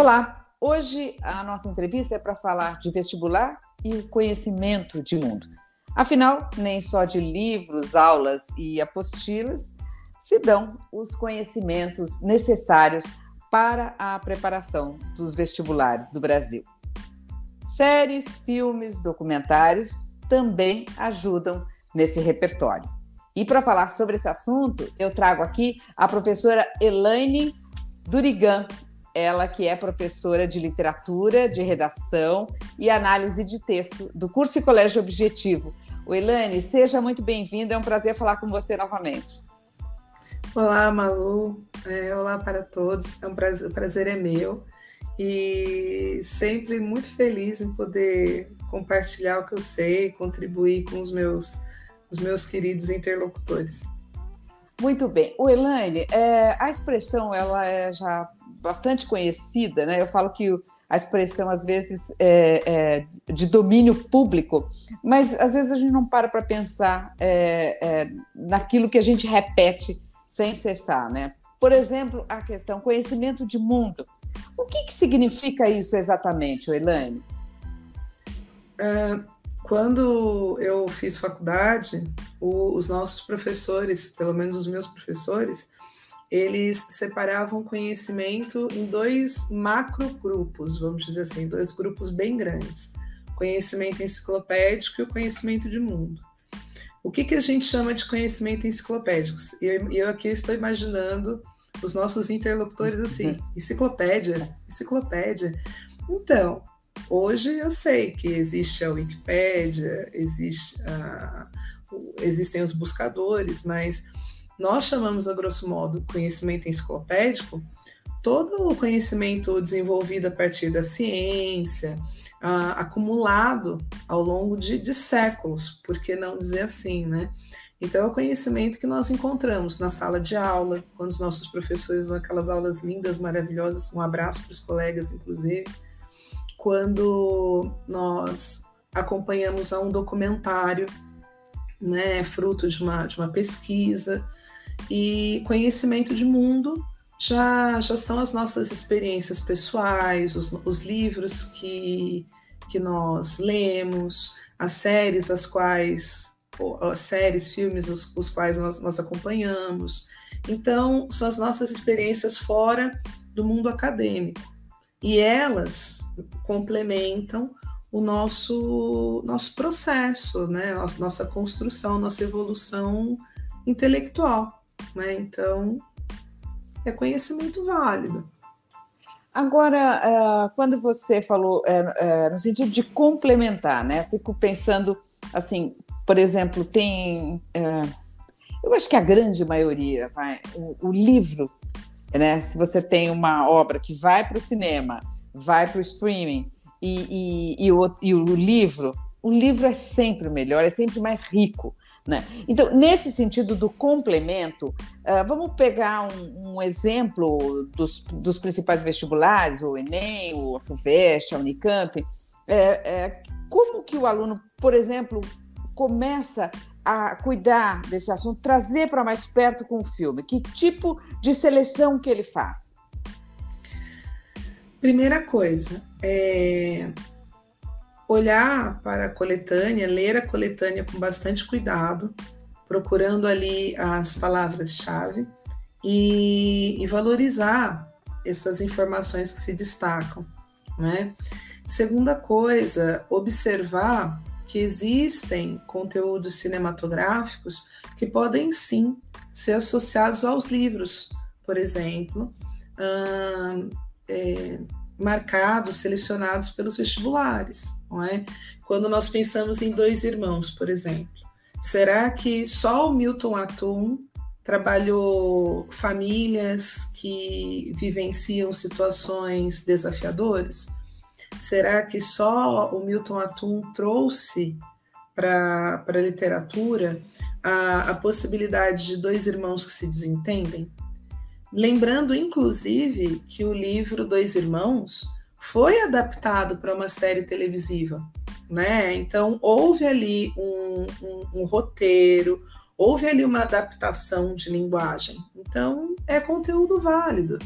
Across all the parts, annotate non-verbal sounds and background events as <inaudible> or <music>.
Olá, hoje a nossa entrevista é para falar de vestibular e conhecimento de mundo. Afinal, nem só de livros, aulas e apostilas se dão os conhecimentos necessários para a preparação dos vestibulares do Brasil. Séries, filmes, documentários também ajudam nesse repertório. E para falar sobre esse assunto, eu trago aqui a professora Elaine Durigan, ela que é professora de literatura, de redação e análise de texto do curso e colégio objetivo. O seja muito bem-vinda, é um prazer falar com você novamente. Olá, Malu, é, olá para todos, é um prazer, o prazer é meu e sempre muito feliz em poder compartilhar o que eu sei, contribuir com os meus, os meus queridos interlocutores. Muito bem. O Elaine, é, a expressão ela é já bastante conhecida, né? Eu falo que a expressão às vezes é, é de domínio público, mas às vezes a gente não para para pensar é, é, naquilo que a gente repete sem cessar, né? Por exemplo, a questão conhecimento de mundo. O que, que significa isso exatamente, Elaine? Uh, quando eu fiz faculdade, o, os nossos professores, pelo menos os meus professores, eles separavam conhecimento em dois macro grupos, vamos dizer assim, dois grupos bem grandes: conhecimento enciclopédico e o conhecimento de mundo. O que, que a gente chama de conhecimento enciclopédico? Eu, eu aqui estou imaginando os nossos interlocutores assim: <laughs> enciclopédia, enciclopédia. Então, Hoje eu sei que existe a Wikipédia, existe a, existem os buscadores, mas nós chamamos, a grosso modo, conhecimento enciclopédico todo o conhecimento desenvolvido a partir da ciência, a, acumulado ao longo de, de séculos, por que não dizer assim, né? Então, é o conhecimento que nós encontramos na sala de aula, quando os nossos professores dão aquelas aulas lindas, maravilhosas, um abraço para os colegas, inclusive quando nós acompanhamos a um documentário, né, fruto de uma, de uma pesquisa, e conhecimento de mundo já, já são as nossas experiências pessoais, os, os livros que, que nós lemos, as séries as quais, as séries, filmes os, os quais nós, nós acompanhamos. Então, são as nossas experiências fora do mundo acadêmico e elas complementam o nosso nosso processo, né? Nossa, nossa construção, nossa evolução intelectual, né? Então é conhecimento válido. Agora, eh, quando você falou eh, eh, no sentido de complementar, né? Fico pensando assim, por exemplo, tem, eu acho que a grande maioria, vai, o, o livro né? Se você tem uma obra que vai para o cinema, vai para o streaming e, e, e, o, e o livro, o livro é sempre melhor, é sempre mais rico. Né? Então, nesse sentido do complemento, uh, vamos pegar um, um exemplo dos, dos, principais vestibulares, o Enem, o FUVEST, a Unicamp. É, é, como que o aluno, por exemplo, começa a cuidar desse assunto, trazer para mais perto com o filme? Que tipo de seleção que ele faz? Primeira coisa, é olhar para a coletânea, ler a coletânea com bastante cuidado, procurando ali as palavras-chave e, e, valorizar essas informações que se destacam. Né? Segunda coisa, observar que existem conteúdos cinematográficos que podem sim ser associados aos livros, por exemplo, é, marcados, selecionados pelos vestibulares, não é? Quando nós pensamos em dois irmãos, por exemplo, será que só o Milton Atum trabalhou famílias que vivenciam situações desafiadoras? Será que só o Milton Atum trouxe para a literatura a, a possibilidade de dois irmãos que se desentendem? Lembrando, inclusive, que o livro Dois Irmãos foi adaptado para uma série televisiva, né? Então, houve ali um, um, um, roteiro, houve ali uma adaptação de linguagem. Então, é conteúdo válido.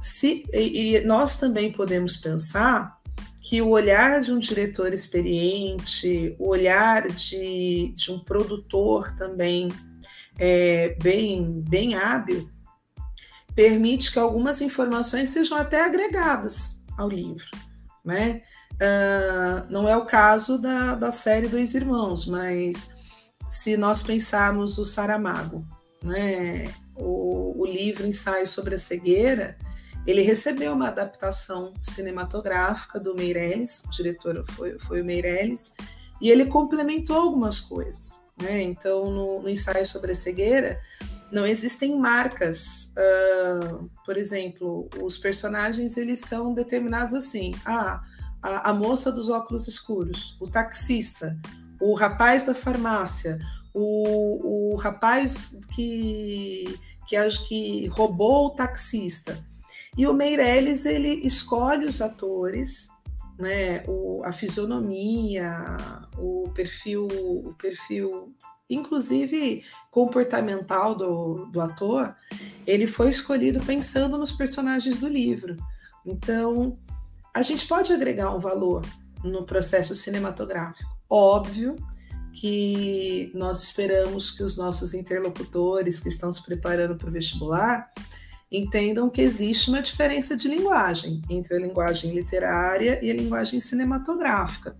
se, e, e nós também podemos pensar que o olhar de um diretor experiente, o olhar de, de um produtor também é, bem, bem hábil, permite que algumas informações sejam até agregadas ao livro. Né? Uh, não é o caso da, da série Dois Irmãos, mas se nós pensarmos o Saramago, né? o, o livro Ensaio sobre a Cegueira, ele recebeu uma adaptação cinematográfica do Meirelles, o diretor foi, foi o Meirelles, e ele complementou algumas coisas. Né? Então, no, no, ensaio sobre a cegueira, não existem marcas. Uh, por exemplo, os personagens eles são determinados assim: ah, a, a moça dos óculos escuros, o taxista, o rapaz da farmácia, o, o rapaz que, que, que roubou o taxista. E o Meirelles ele escolhe os atores, né, o, a fisionomia, o perfil, o perfil, inclusive comportamental do, do ator, ele foi escolhido pensando nos personagens do livro. Então, a gente pode agregar um valor no processo cinematográfico. Óbvio que nós esperamos que os nossos interlocutores que estão se preparando para o vestibular entendam que existe uma diferença de linguagem entre a linguagem literária e a linguagem cinematográfica.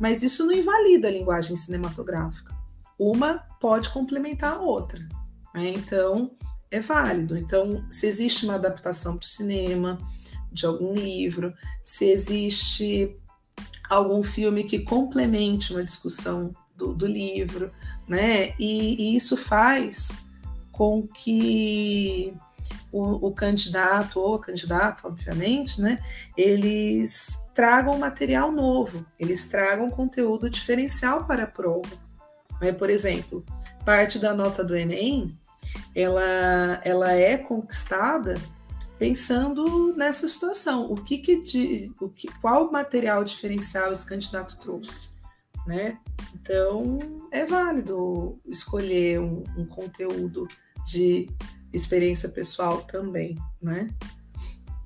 Mas isso não invalida a linguagem cinematográfica. Uma pode complementar a outra. Né? Então, é válido. Então, se existe uma adaptação para o cinema de algum livro, se existe algum filme que complemente uma discussão do, do livro, né? E, e isso faz com que o, o, candidato ou a candidata, obviamente, né, eles tragam material novo, eles tragam conteúdo diferencial para a prova. Né? Por exemplo, parte da nota do Enem, ela, ela é conquistada pensando nessa situação, o que, que de, o que, qual material diferencial esse candidato trouxe, né? Então é válido escolher um, um conteúdo de experiência pessoal também, né?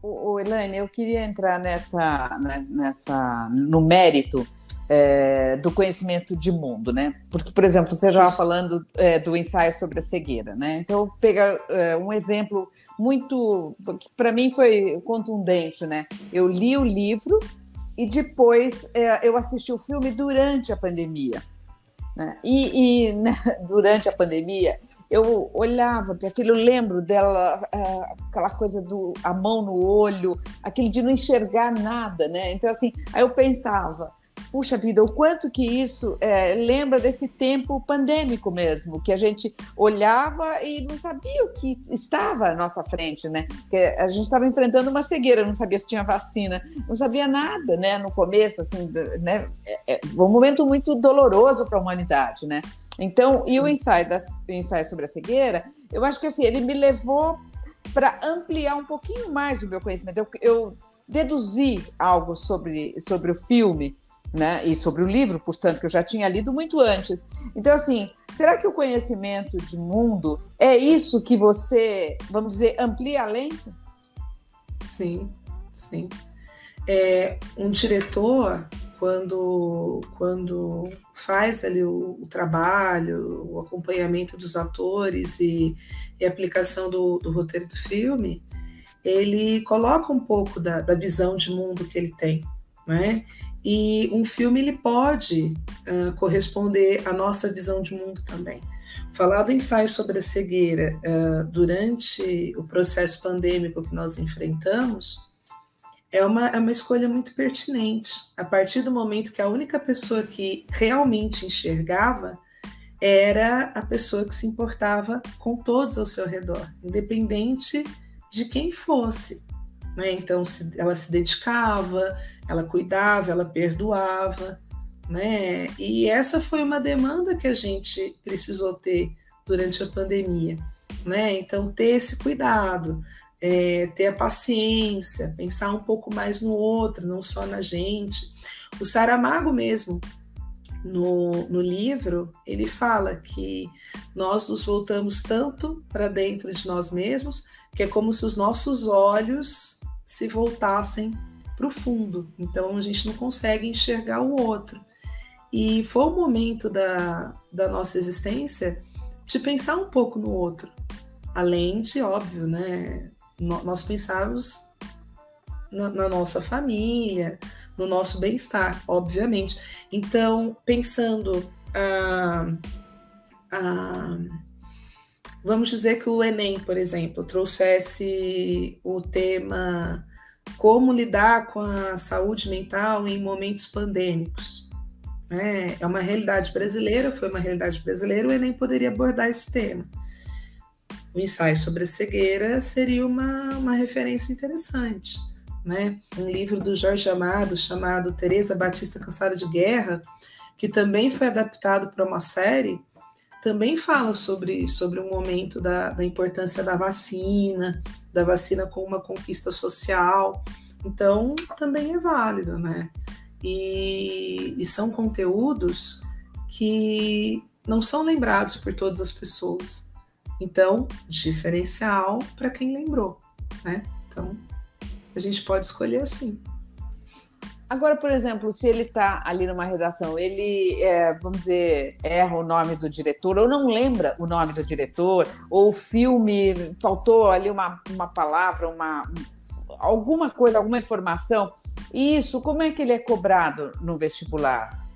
O, Elaine, eu queria entrar nessa, nessa no mérito é, do conhecimento de mundo, né? Porque, por exemplo, você já falando é, do ensaio sobre a cegueira, né? Então, pegar é, um exemplo muito, que para mim foi contundente, né? Eu li o livro e depois é, eu assisti o filme durante a pandemia. Né? E, e né, <laughs> durante a pandemia eu olhava para aquilo, eu lembro dela, é, aquela coisa do a mão no olho, aquele de não enxergar nada, né? Então, assim, aí eu pensava, puxa vida, o quanto que isso é, lembra desse tempo pandêmico mesmo, que a gente olhava e não sabia o que estava à nossa frente, né? Que a gente estava enfrentando uma cegueira, não sabia se tinha vacina, não sabia nada, né? No começo, assim, né? É, é um momento muito doloroso para a humanidade, né? Então, e o ensaio, das, o ensaio sobre a cegueira, eu acho que assim, ele me levou para ampliar um pouquinho mais o meu conhecimento. Eu, eu deduzi algo sobre, sobre o filme né? E sobre o livro, portanto, que eu já tinha lido muito antes. Então, assim, será que o conhecimento de mundo é isso que você, vamos dizer, amplia a lente? Sim, sim. É, um diretor, quando, quando faz ali o, o trabalho, o acompanhamento dos atores e, e aplicação do, do, roteiro do filme, ele coloca um pouco da, da visão de mundo que ele tem, né? E um filme ele pode uh, corresponder à nossa visão de mundo também. Falar do ensaio sobre a cegueira uh, durante o processo pandêmico que nós enfrentamos é uma, é uma escolha muito pertinente. A partir do momento que a única pessoa que realmente enxergava era a pessoa que se importava com todos ao seu redor, independente de quem fosse. Né? Então, se, ela se dedicava, ela cuidava, ela perdoava. Né? E essa foi uma demanda que a gente precisou ter durante a pandemia. Né? Então, ter esse cuidado, é, ter a paciência, pensar um pouco mais no outro, não só na gente. O Saramago mesmo, no, no livro, ele fala que nós nos voltamos tanto para dentro de nós mesmos que é como se os nossos olhos se voltassem para o fundo. Então a gente não consegue enxergar o outro. E foi um momento da, da nossa existência de pensar um pouco no outro. Além de, óbvio, né? Nós pensávamos na, na nossa família, no nosso bem-estar, obviamente. Então, pensando ah, ah, vamos dizer que o Enem, por exemplo, trouxesse o tema como lidar com a saúde mental em momentos pandêmicos. É, é uma realidade brasileira, foi uma realidade brasileira, o Enem poderia abordar esse tema. O ensaio sobre a cegueira seria uma, uma referência interessante né? Um livro do Jorge Amado chamado Teresa Batista Cansada de Guerra, que também foi adaptado para uma série, também fala sobre, sobre o momento da, da importância da vacina, da vacina como uma conquista social. Então, também é válido, né? E, e são conteúdos que não são lembrados por todas as pessoas. Então, diferencial para quem lembrou, né? Então, a gente pode escolher assim. Agora, por exemplo, se ele está ali numa redação, ele, é, vamos dizer, erra o nome do diretor, ou não lembra o nome do diretor, ou o filme, faltou ali uma, uma palavra, uma, alguma coisa, alguma informação. Isso, como é que ele é cobrado no vestibular?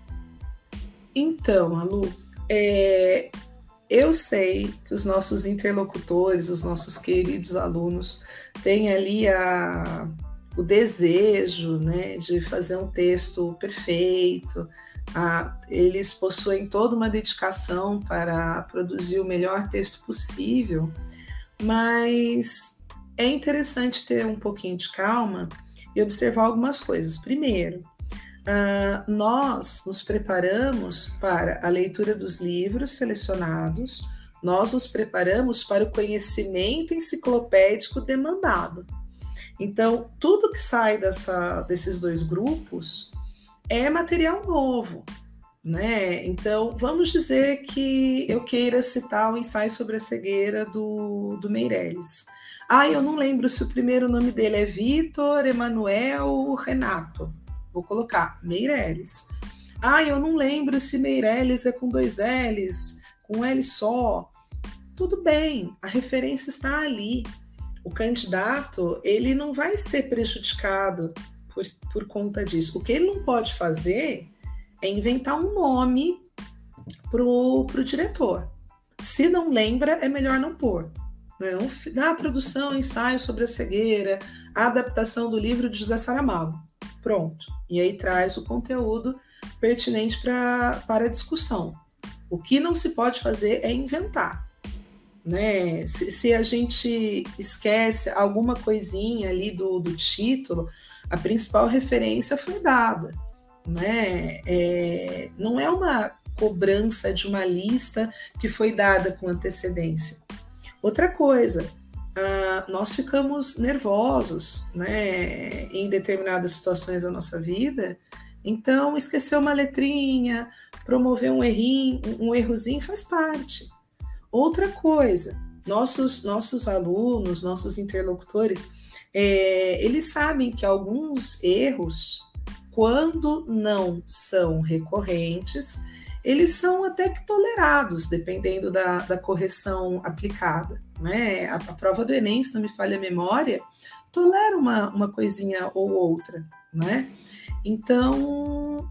Então, Alu, é, eu sei que os nossos interlocutores, os nossos queridos alunos, têm ali a, o desejo né, de fazer um texto perfeito, a, eles possuem toda uma dedicação para produzir o melhor texto possível, mas é interessante ter um pouquinho de calma e observar algumas coisas. Primeiro, Uh, nós nos preparamos para a leitura dos livros selecionados, nós nos preparamos para o conhecimento enciclopédico demandado. Então, tudo que sai dessa, desses dois grupos é material novo, né? Então, vamos dizer que eu queira citar o ensaio sobre a cegueira do, do Meirelles. Ah, eu não lembro se o primeiro nome dele é Vitor, Emanuel, Renato. Vou colocar Meirelles. Ah, eu não lembro se Meirelles é com dois L's, com L só. Tudo bem, a referência está ali. O candidato, ele não vai ser prejudicado por, por conta disso. O que ele não pode fazer é inventar um nome para o diretor. Se não lembra, é melhor não pôr. Não, na produção, ensaio sobre a cegueira, a adaptação do livro de José Saramago. Pronto. E aí traz o conteúdo pertinente pra, para a discussão. O que não se pode fazer é inventar. Né? Se, se a gente esquece alguma coisinha ali do, do título, a principal referência foi dada. Né? É, não é uma cobrança de uma lista que foi dada com antecedência. Outra coisa, uh, nós ficamos nervosos né, em determinadas situações da nossa vida, então esquecer uma letrinha, promover um errinho, um errozinho faz parte. Outra coisa, nossos, nossos alunos, nossos interlocutores, é, eles sabem que alguns erros, quando não são recorrentes, eles são até que tolerados, dependendo da, da correção aplicada. Né? A, a, prova do Enem, se não me falha a memória, tolera uma, uma coisinha ou outra. Né? Então,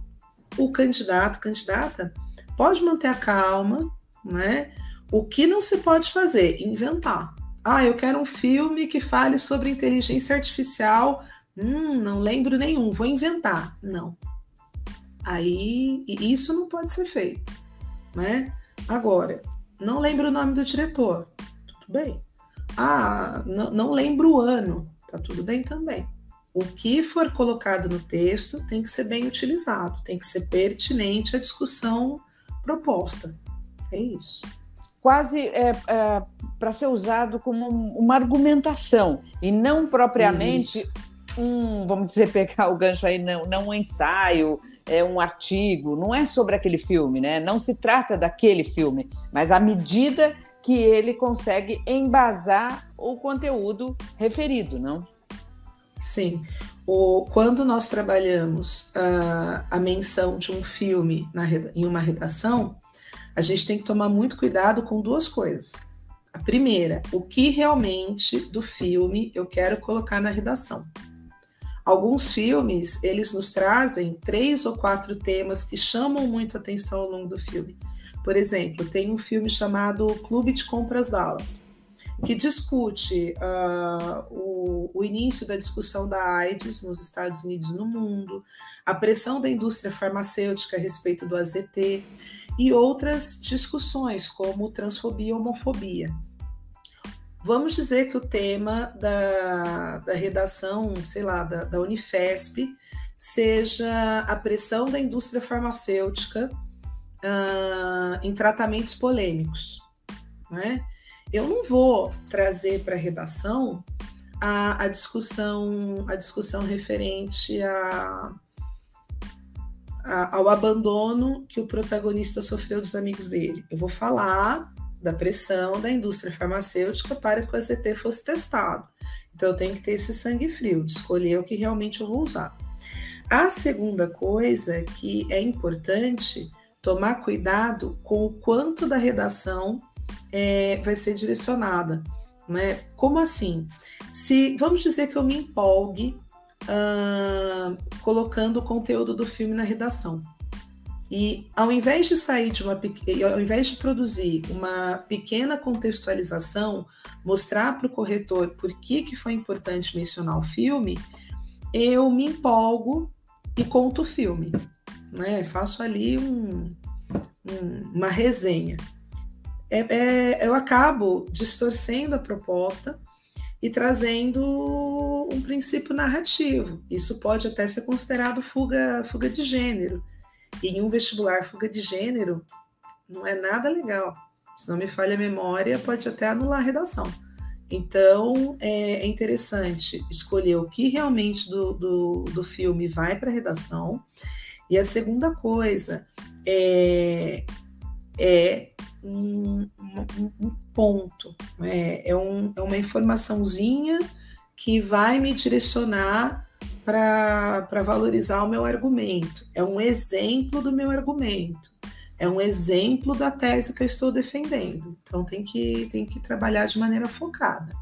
o candidato, candidata, pode manter a calma, né? O que não se pode fazer? Inventar. Ah, eu quero um filme que fale sobre inteligência artificial. Hum, não lembro nenhum, vou inventar. Não. Aí isso não pode ser feito, né? Agora, não lembro o nome do diretor, tudo bem. Ah, não, não lembro o ano, tá tudo bem também. O que for colocado no texto tem que ser bem utilizado, tem que ser pertinente à discussão proposta. É isso. Quase é, é, para ser usado como uma argumentação e não propriamente isso. um, vamos dizer, pegar o gancho aí, não, não um ensaio é, um artigo, não é sobre aquele filme, né? Não se trata daquele filme, mas à medida que ele consegue embasar o conteúdo referido, não? Sim. O, quando nós trabalhamos uh, a menção de um filme na, em uma redação, a gente tem que tomar muito cuidado com duas coisas. A primeira, o que realmente do filme eu quero colocar na redação. Alguns filmes, eles nos trazem três ou quatro temas que chamam muito atenção ao longo do filme. Por exemplo, tem um filme chamado Clube de Compras Dallas, que discute uh, o, o, início da discussão da AIDS nos Estados Unidos e no mundo, a pressão da indústria farmacêutica a respeito do AZT e outras discussões, como transfobia e homofobia. Vamos dizer que o tema da, da redação, sei lá, da, da Unifesp, seja a pressão da indústria farmacêutica uh, em tratamentos polêmicos. Né? Eu não vou trazer para a redação a, discussão, a discussão referente a, a, ao abandono que o protagonista sofreu dos amigos dele. Eu vou falar da pressão da indústria farmacêutica para que o AZT fosse testado. Então, eu tenho que ter esse sangue frio, de escolher o que realmente eu vou usar. A segunda coisa que é importante tomar cuidado com o quanto da redação é, vai ser direcionada. Né? Como assim? Se vamos dizer que eu me empolgue uh, colocando o conteúdo do filme na redação. E ao invés de sair de uma ao invés de produzir uma pequena contextualização, mostrar para o corretor por que, que foi importante mencionar o filme, eu me empolgo e conto o filme. Né? Faço ali um, um, uma resenha. É, é, eu acabo distorcendo a proposta e trazendo um princípio narrativo. Isso pode até ser considerado fuga, fuga de gênero e em um vestibular, fuga de gênero não é nada legal. Se não me falha a memória, pode até anular a redação. Então, é, é interessante escolher o que realmente do, do, do filme vai para a redação. E a segunda coisa é, é um, um, ponto, né? é, um, é uma informaçãozinha que vai me direcionar para valorizar o meu argumento. É um exemplo do meu argumento. É um exemplo da tese que eu estou defendendo. Então tem que, tem que trabalhar de maneira focada.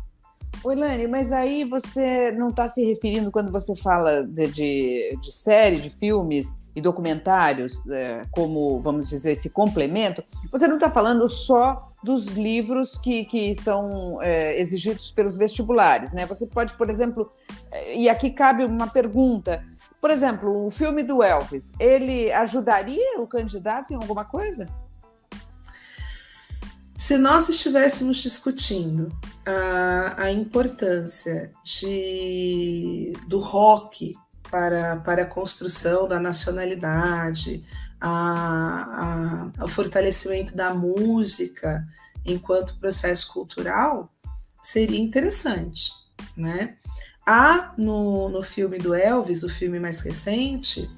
Lani, mas aí você não está se referindo, quando você fala de, de, de série, de filmes e documentários, é, como, vamos dizer, esse complemento, você não está falando só dos livros que, que são é, exigidos pelos vestibulares, né? Você pode, por exemplo, é, e aqui cabe uma pergunta, por exemplo, o filme do Elvis, ele ajudaria o candidato em alguma coisa? Se nós estivéssemos discutindo a, a importância de, do rock para, para a construção da nacionalidade, a, a, o fortalecimento da música enquanto processo cultural, seria interessante, né? Há no, no filme do Elvis, o filme mais recente,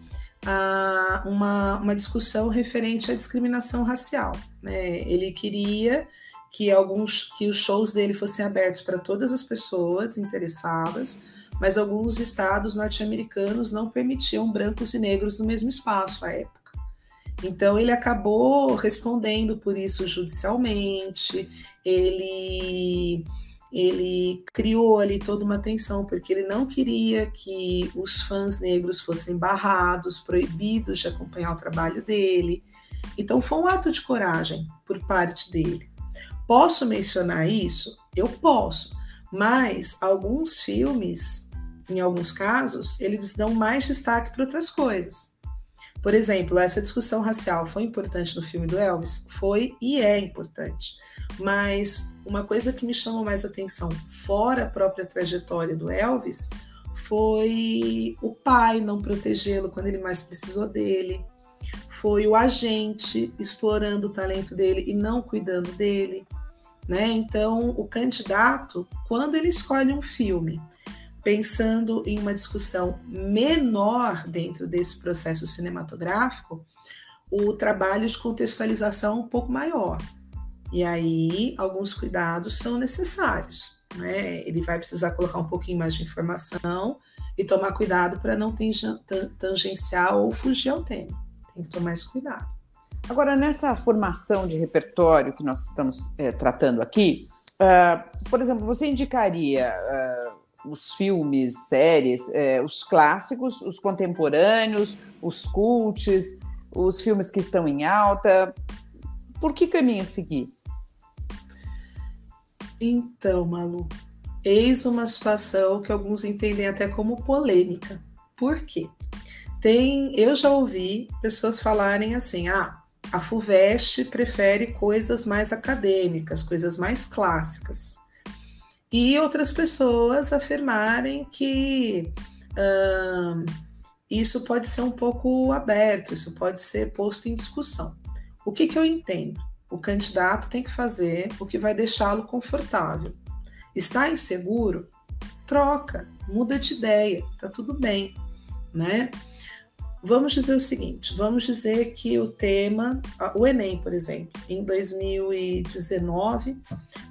uma, uma discussão referente à discriminação racial. Né? Ele queria que alguns que os shows dele fossem abertos para todas as pessoas interessadas, mas alguns estados norte-americanos não permitiam brancos e negros no mesmo espaço à época. Então ele acabou respondendo por isso judicialmente, ele ele criou ali toda uma tensão, porque ele não queria que os fãs negros fossem barrados, proibidos de acompanhar o trabalho dele. Então foi um ato de coragem por parte dele. Posso mencionar isso? Eu posso, mas alguns filmes, em alguns casos, eles dão mais destaque para outras coisas. Por exemplo, essa discussão racial foi importante no filme do Elvis? Foi e é importante. Mas uma coisa que me chamou mais atenção, fora a própria trajetória do Elvis, foi o pai não protegê-lo quando ele mais precisou dele. Foi o agente explorando o talento dele e não cuidando dele. Né? Então, o candidato, quando ele escolhe um filme pensando em uma discussão menor dentro desse processo cinematográfico, o trabalho de contextualização um pouco maior. E aí, alguns cuidados são necessários. Né? Ele vai precisar colocar um pouquinho mais de informação e tomar cuidado para não tangenciar ou fugir ao tema. Tem que tomar esse cuidado. Agora, nessa formação de repertório que nós estamos é, tratando aqui, uh, por exemplo, você indicaria uh, os filmes, séries, uh, os clássicos, os contemporâneos, os cults, os filmes que estão em alta? Por que caminho seguir? Então, Malu, eis uma situação que alguns entendem até como polêmica. Por quê? Tem, eu já ouvi pessoas falarem assim: ah, a FUVEST prefere coisas mais acadêmicas, coisas mais clássicas. E outras pessoas afirmarem que hum, isso pode ser um pouco aberto, isso pode ser posto em discussão. O que, que eu entendo? O candidato tem que fazer o que vai deixá-lo confortável. Está inseguro? Troca, muda de ideia, tá tudo bem, né? Vamos dizer o seguinte: vamos dizer que o tema, o Enem, por exemplo, em 2019,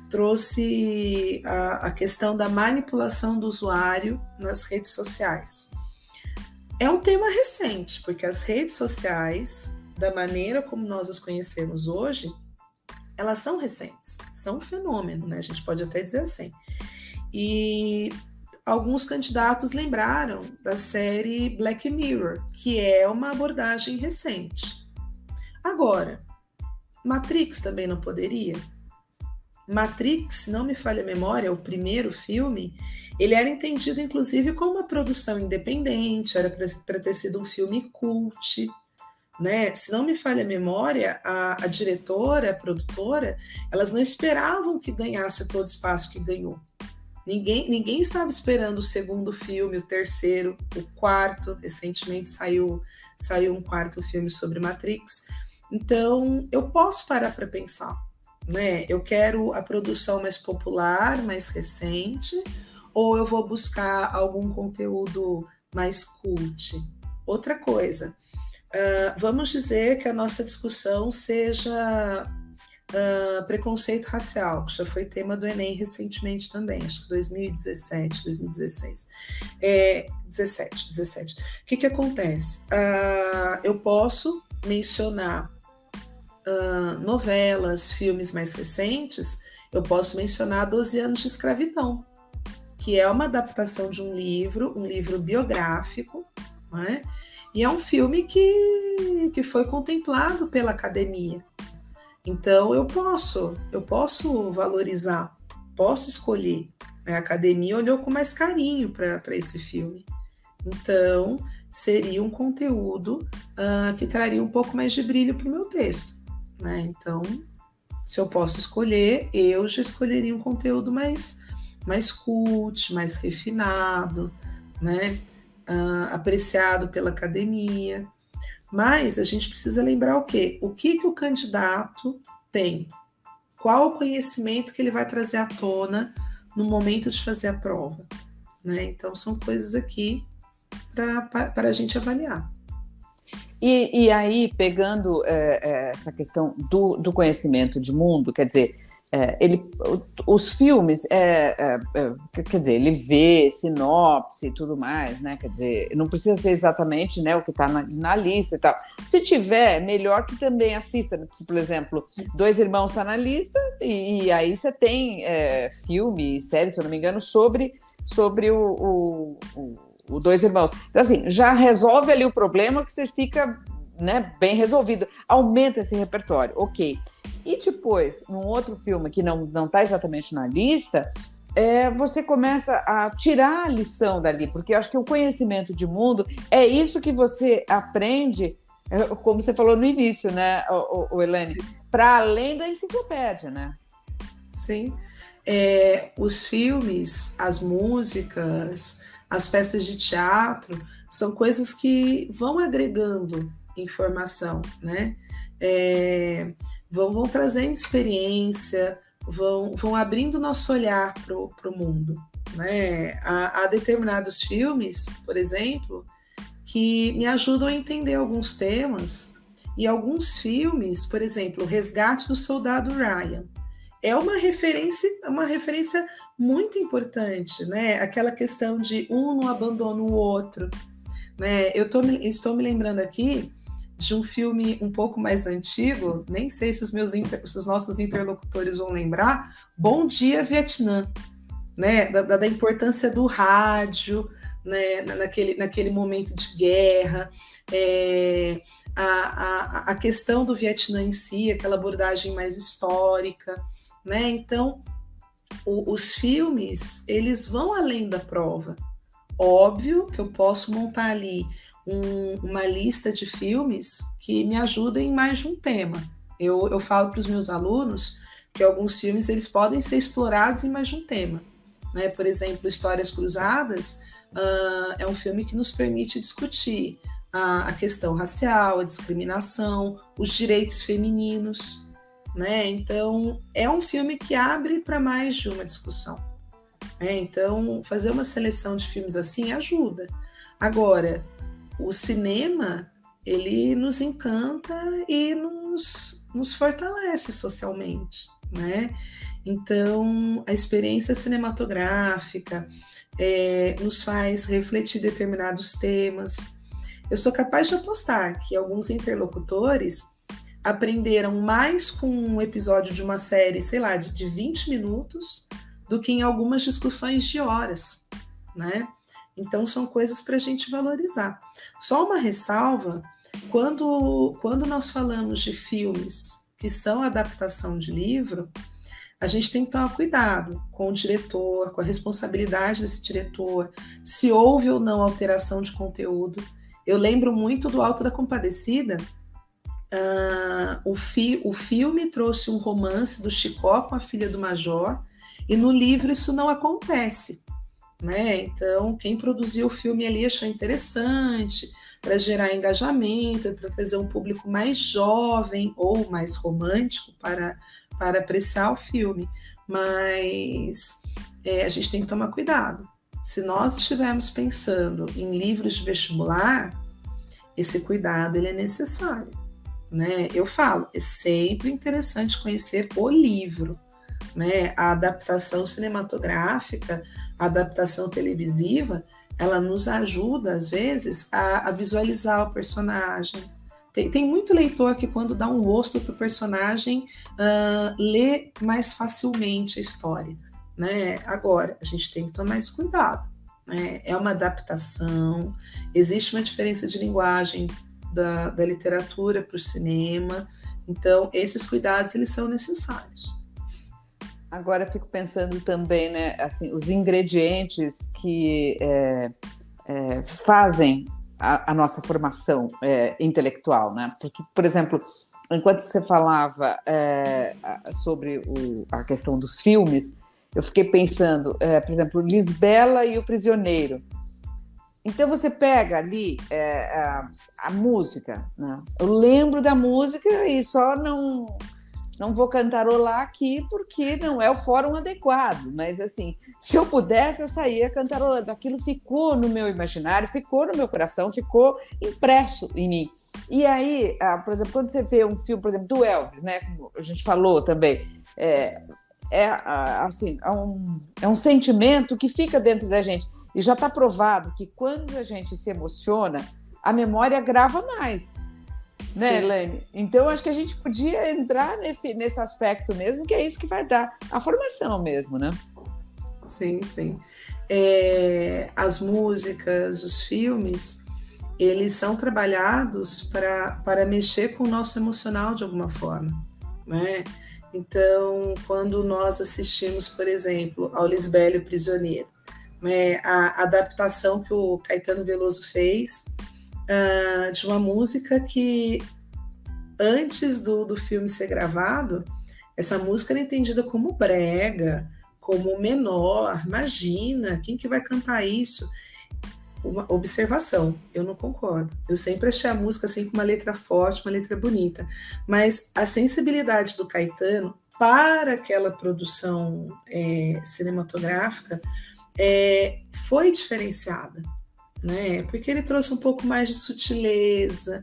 trouxe a, a questão da manipulação do usuário nas redes sociais. É um tema recente, porque as redes sociais, da maneira como nós as conhecemos hoje, elas são recentes, são um fenômeno, né? A gente pode até dizer assim. E alguns candidatos lembraram da série Black Mirror, que é uma abordagem recente. Agora, Matrix também não poderia? Matrix, se não me falha a memória, o primeiro filme, ele era entendido inclusive como uma produção independente, era para ter sido um filme cult, né? Se não me falha a memória, a, a diretora, a produtora, elas não esperavam que ganhasse todo o espaço que ganhou. Ninguém, ninguém estava esperando o segundo filme, o terceiro, o quarto. Recentemente saiu, saiu um quarto filme sobre Matrix. Então, eu posso parar para pensar. Né? Eu quero a produção mais popular, mais recente, ou eu vou buscar algum conteúdo mais cult? Outra coisa, uh, vamos dizer que a nossa discussão seja Uh, preconceito racial, que já foi tema do Enem recentemente também, acho que 2017, 2016. É, 17, 17. O que, que acontece? Uh, eu posso mencionar uh, novelas, filmes mais recentes, eu posso mencionar 12 anos de escravidão, que é uma adaptação de um livro, um livro biográfico, né? e é um filme que, que foi contemplado pela academia. Então eu posso, eu posso valorizar, posso escolher. A academia olhou com mais carinho para esse filme. Então seria um conteúdo uh, que traria um pouco mais de brilho para o meu texto. Né? Então, se eu posso escolher, eu já escolheria um conteúdo mais, mais cult, mais refinado, né? Uh, apreciado pela academia. Mas a gente precisa lembrar o quê? O que, que o candidato tem? Qual o conhecimento que ele vai trazer à tona no momento de fazer a prova? Né? Então, são coisas aqui para a gente avaliar. E, e aí, pegando é, essa questão do, do conhecimento de mundo, quer dizer, é, ele, os filmes, é, é, é, quer dizer, ele vê sinopse e tudo mais, né? Quer dizer, não precisa ser exatamente né, o que está na, na, lista e tal. Se tiver, melhor que também assista. Por exemplo, Dois Irmãos está na lista, e, e, aí você tem é, filme, série, se eu não me engano, sobre, sobre o, o, o, o Dois Irmãos. Então, assim, já resolve ali o problema que você fica né, bem resolvido. Aumenta esse repertório, ok. E depois, num outro filme que não está exatamente na lista, é, você começa a tirar a lição dali, porque eu acho que o conhecimento de mundo é isso que você aprende, é, como você falou no início, né, o, o Elane, para além da enciclopédia, né? Sim. É, os filmes, as músicas, as peças de teatro são coisas que vão agregando informação, né? É, vão, vão trazendo experiência, vão, vão abrindo nosso olhar para o mundo. Né? Há, há determinados filmes, por exemplo, que me ajudam a entender alguns temas e alguns filmes, por exemplo, O Resgate do Soldado Ryan, é uma referência, uma referência muito importante, né? Aquela questão de um não abandona o outro, né? Eu tô, estou me lembrando aqui de um filme um pouco mais antigo, nem sei se os meus inter, se os nossos interlocutores vão lembrar, Bom Dia Vietnã, né? Da, da importância do rádio, né? Naquele, naquele momento de guerra, é, a, a, a questão do Vietnã em si, aquela abordagem mais histórica, né? Então, o, os filmes eles vão além da prova. Óbvio que eu posso montar ali um, uma lista de filmes que me ajudem em mais de um tema. Eu, eu falo para os meus alunos que alguns filmes eles podem ser explorados em mais de um tema. Né? Por exemplo, Histórias Cruzadas uh, é um filme que nos permite discutir a, a questão racial, a discriminação, os direitos femininos. Né? Então, é um filme que abre para mais de uma discussão. Né? Então, fazer uma seleção de filmes assim ajuda. Agora, o cinema ele nos encanta e nos, nos fortalece socialmente, né? Então, a experiência cinematográfica é, nos faz refletir determinados temas. Eu sou capaz de apostar que alguns interlocutores aprenderam mais com um episódio de uma série, sei lá, de, de 20 minutos, do que em algumas discussões de horas, né? Então, são coisas para a gente valorizar. Só uma ressalva: quando, quando nós falamos de filmes que são adaptação de livro, a gente tem que tomar cuidado com o diretor, com a responsabilidade desse diretor, se houve ou não alteração de conteúdo. Eu lembro muito do Alto da Compadecida. Uh, o, fi, o filme trouxe um romance do Chicó com a filha do Major, e no livro isso não acontece né? Então, quem produziu o filme ali achou interessante para gerar engajamento, para trazer um público mais jovem ou mais romântico para, para apreciar o filme. Mas é, a gente tem que tomar cuidado. Se nós estivermos pensando em livros de vestibular, esse cuidado ele é necessário. Né? Eu falo, é sempre interessante conhecer o livro, né? A adaptação cinematográfica a adaptação televisiva, ela nos ajuda, às vezes, a, a visualizar o personagem. Tem, tem, muito leitor que, quando dá um rosto para o personagem, uh, lê mais facilmente a história. Né? Agora, a gente tem que tomar esse cuidado. Né? É uma adaptação, existe uma diferença de linguagem da, da literatura para o cinema, então esses cuidados eles são necessários. Agora fico pensando também, né, assim, os ingredientes que é, é, fazem a, a, nossa formação é, intelectual, né? Porque, por exemplo, enquanto você falava é, sobre o, a questão dos filmes, eu fiquei pensando, é, por exemplo, Lisbela e o Prisioneiro. Então você pega ali é, a, a, música, né? Eu lembro da música e só não não vou cantarolar aqui porque não é o fórum adequado, mas assim, se eu pudesse, eu saía cantarolando. Aquilo ficou no meu imaginário, ficou no meu coração, ficou impresso em mim. E aí, ah, por exemplo, quando você vê um filme, por exemplo, do Elvis, né, como a gente falou também, é, é assim, é um, é um sentimento que fica dentro da gente. E já está provado que quando a gente se emociona, a memória grava mais né, Sim. Elaine? Então, acho que a gente podia entrar nesse, nesse aspecto mesmo, que é isso que vai dar a formação mesmo, né? Sim, sim. É, as músicas, os filmes, eles são trabalhados para, para mexer com o nosso emocional de alguma forma, né? Então, quando nós assistimos, por exemplo, ao Lisbélio Prisioneiro, né, a adaptação que o Caetano Veloso fez uh, de uma música que, antes do, do filme ser gravado, essa música era entendida como brega, como menor. Imagina, quem que vai cantar isso? Uma observação, eu não concordo. Eu sempre achei a música assim com uma letra forte, uma letra bonita, mas a sensibilidade do Caetano para aquela produção é, cinematográfica é, foi diferenciada, né? Porque ele trouxe um pouco mais de sutileza,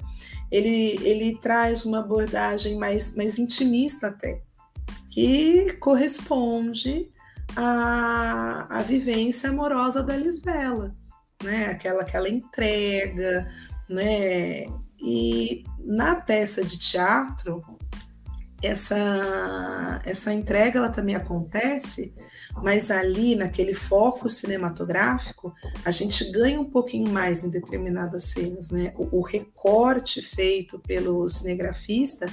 ele, ele traz uma abordagem mais, mais intimista até, que corresponde à, à vivência amorosa da Lisbela, né? Aquela, aquela entrega, né? E na peça de teatro, essa, essa entrega ela também acontece, mas ali naquele foco cinematográfico, a gente ganha um pouquinho mais em determinadas cenas, né? O, o recorte feito pelo cinegrafista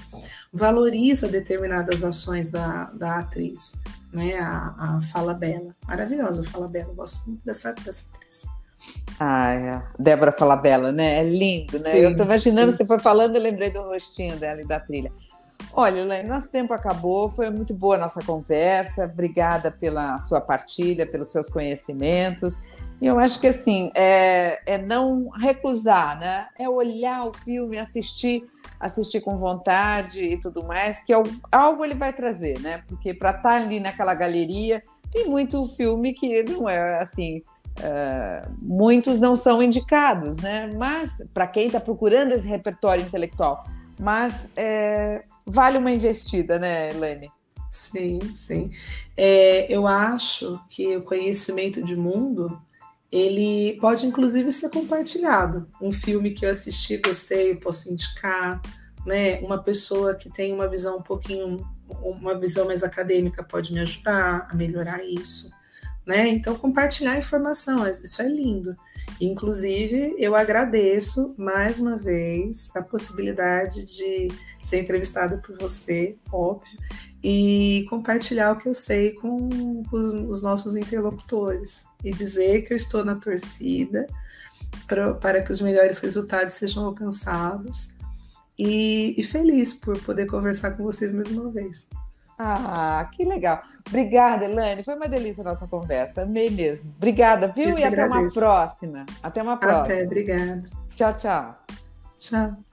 valoriza determinadas ações da, da atriz, né? A, a Fala Bela, maravilhosa a Fala Bela, gosto muito dessa, dessa atriz. Ah, é. Débora Falabella, né? É lindo, né? Sim, eu tô imaginando, sim. você foi falando, eu lembrei do rostinho dela e da trilha. Olha, Elaine, nosso tempo acabou, foi muito boa a nossa conversa, obrigada pela sua partilha, pelos seus conhecimentos. E eu acho que assim, é, é não recusar, né? É olhar o filme, assistir, assistir com vontade e tudo mais, que algo ele vai trazer, né? Porque para estar tá ali naquela galeria, tem muito filme que não é assim. Uh, muitos não são indicados, né? Mas para quem está procurando esse repertório intelectual, mas é, vale uma investida, né, Elaine? Sim, sim. É, eu acho que o conhecimento de mundo ele pode inclusive ser compartilhado. Um filme que eu assisti, gostei, posso indicar, né? Uma pessoa que tem uma visão um pouquinho, uma visão mais acadêmica pode me ajudar a melhorar isso, né? Então compartilhar informação, isso é lindo. Inclusive, eu agradeço mais uma vez a possibilidade de ser entrevistada por você, óbvio, e compartilhar o que eu sei com os, os nossos interlocutores e dizer que eu estou na torcida pra, para que os melhores resultados sejam alcançados e, e feliz por poder conversar com vocês mais uma vez. Ah, que legal. Obrigada, Elane. Foi uma delícia a nossa conversa. Amei mesmo. Obrigada, viu? E até uma próxima. Até uma próxima. Até, obrigada. Tchau, tchau. Tchau.